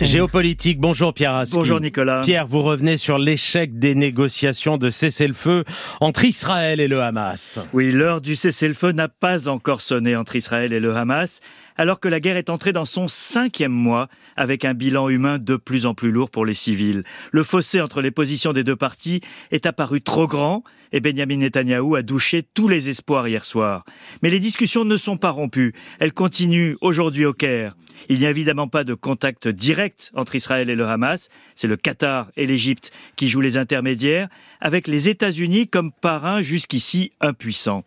Géopolitique, bonjour Pierre Aski. Bonjour Nicolas. Pierre, vous revenez sur l'échec des négociations de cessez-le-feu entre Israël et le Hamas. Oui, l'heure du cessez-le-feu n'a pas encore sonné entre Israël et le Hamas, alors que la guerre est entrée dans son cinquième mois, avec un bilan humain de plus en plus lourd pour les civils. Le fossé entre les positions des deux parties est apparu trop grand, et Benjamin Netanyahou a douché tous les espoirs hier soir. Mais les discussions ne sont pas rompues. Elles continuent aujourd'hui au Caire. Il n'y a évidemment pas de contact direct entre Israël et le Hamas. C'est le Qatar et l'Égypte qui jouent les intermédiaires, avec les États-Unis comme parrain jusqu'ici impuissants.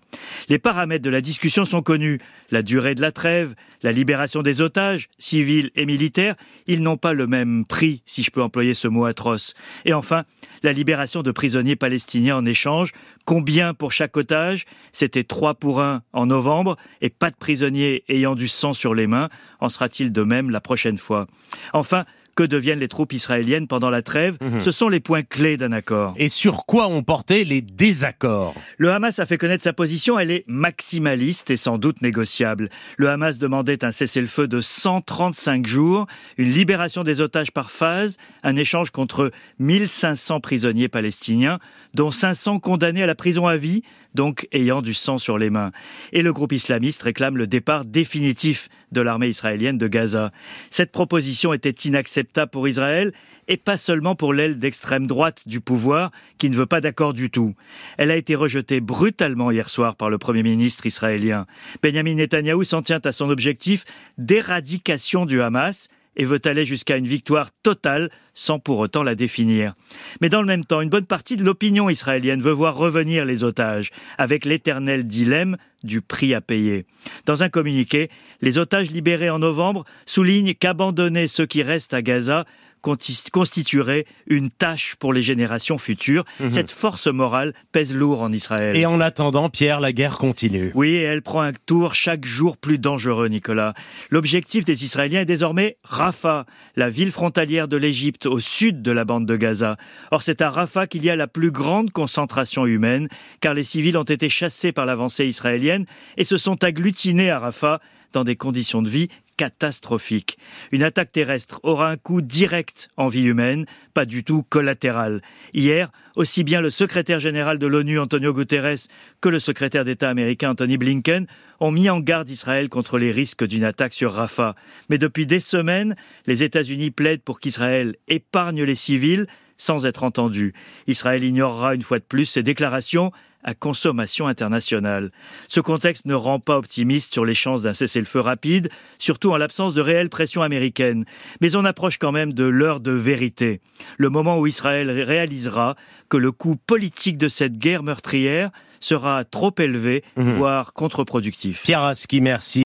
Les paramètres de la discussion sont connus. La durée de la trêve, la libération des otages, civils et militaires, ils n'ont pas le même prix, si je peux employer ce mot atroce. Et enfin, la libération de prisonniers palestiniens en échange. Combien pour chaque otage? C'était trois pour un en novembre et pas de prisonniers ayant du sang sur les mains. En sera-t-il de même la prochaine fois? Enfin, que deviennent les troupes israéliennes pendant la trêve. Mhm. Ce sont les points clés d'un accord. Et sur quoi ont porté les désaccords? Le Hamas a fait connaître sa position, elle est maximaliste et sans doute négociable. Le Hamas demandait un cessez-le-feu de 135 jours, une libération des otages par phase, un échange contre 1500 prisonniers palestiniens, dont 500 condamnés à la prison à vie, donc ayant du sang sur les mains. Et le groupe islamiste réclame le départ définitif de l'armée israélienne de Gaza. Cette proposition était inacceptable pour Israël et pas seulement pour l'aile d'extrême droite du pouvoir qui ne veut pas d'accord du tout. Elle a été rejetée brutalement hier soir par le Premier ministre israélien. Benjamin Netanyahou s'en tient à son objectif d'éradication du Hamas et veut aller jusqu'à une victoire totale sans pour autant la définir. Mais dans le même temps, une bonne partie de l'opinion israélienne veut voir revenir les otages, avec l'éternel dilemme du prix à payer. Dans un communiqué, les otages libérés en novembre soulignent qu'abandonner ceux qui restent à Gaza constituerait une tâche pour les générations futures. Mhm. Cette force morale pèse lourd en Israël. Et en attendant, Pierre, la guerre continue. Oui, et elle prend un tour chaque jour plus dangereux, Nicolas. L'objectif des Israéliens est désormais Rafah, la ville frontalière de l'Égypte au sud de la bande de Gaza. Or, c'est à Rafah qu'il y a la plus grande concentration humaine, car les civils ont été chassés par l'avancée israélienne et se sont agglutinés à Rafah dans des conditions de vie catastrophique. Une attaque terrestre aura un coup direct en vie humaine, pas du tout collatéral. Hier, aussi bien le secrétaire général de l'ONU Antonio Guterres que le secrétaire d'État américain Anthony Blinken ont mis en garde Israël contre les risques d'une attaque sur Rafah. Mais depuis des semaines, les États-Unis plaident pour qu'Israël épargne les civils sans être entendu. Israël ignorera une fois de plus ses déclarations à consommation internationale. Ce contexte ne rend pas optimiste sur les chances d'un cessez-le-feu rapide, surtout en l'absence de réelle pression américaine. Mais on approche quand même de l'heure de vérité, le moment où Israël réalisera que le coût politique de cette guerre meurtrière sera trop élevé, mhm. voire contre-productif. Pierre merci.